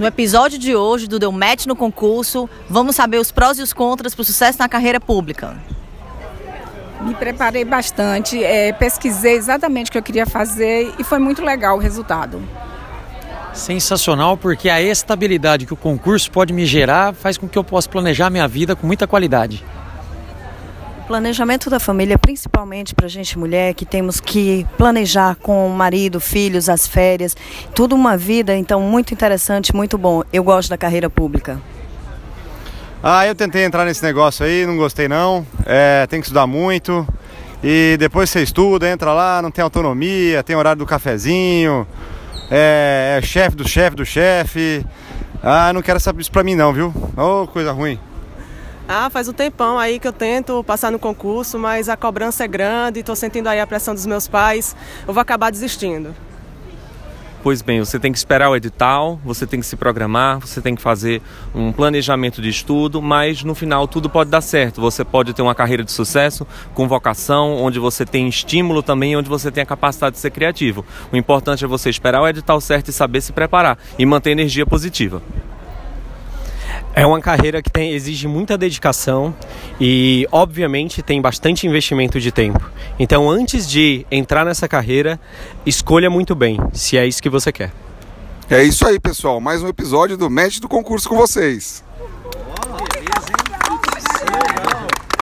No episódio de hoje do Deu Match no concurso, vamos saber os prós e os contras para o sucesso na carreira pública. Me preparei bastante, é, pesquisei exatamente o que eu queria fazer e foi muito legal o resultado. Sensacional, porque a estabilidade que o concurso pode me gerar faz com que eu possa planejar minha vida com muita qualidade. Planejamento da família, principalmente para gente mulher, que temos que planejar com o marido, filhos, as férias, tudo uma vida, então muito interessante, muito bom. Eu gosto da carreira pública. Ah, eu tentei entrar nesse negócio aí, não gostei não. É, tem que estudar muito. E depois você estuda, entra lá, não tem autonomia, tem horário do cafezinho, é, é chefe do chefe do chefe. Ah, não quero saber isso pra mim não, viu? Ô, oh, coisa ruim. Ah, faz um tempão aí que eu tento passar no concurso, mas a cobrança é grande, estou sentindo aí a pressão dos meus pais, eu vou acabar desistindo. Pois bem, você tem que esperar o edital, você tem que se programar, você tem que fazer um planejamento de estudo, mas no final tudo pode dar certo. Você pode ter uma carreira de sucesso, com vocação, onde você tem estímulo também, onde você tem a capacidade de ser criativo. O importante é você esperar o edital certo e saber se preparar e manter energia positiva. É uma carreira que tem, exige muita dedicação e, obviamente, tem bastante investimento de tempo. Então, antes de entrar nessa carreira, escolha muito bem se é isso que você quer. É isso aí, pessoal. Mais um episódio do Match do Concurso com vocês.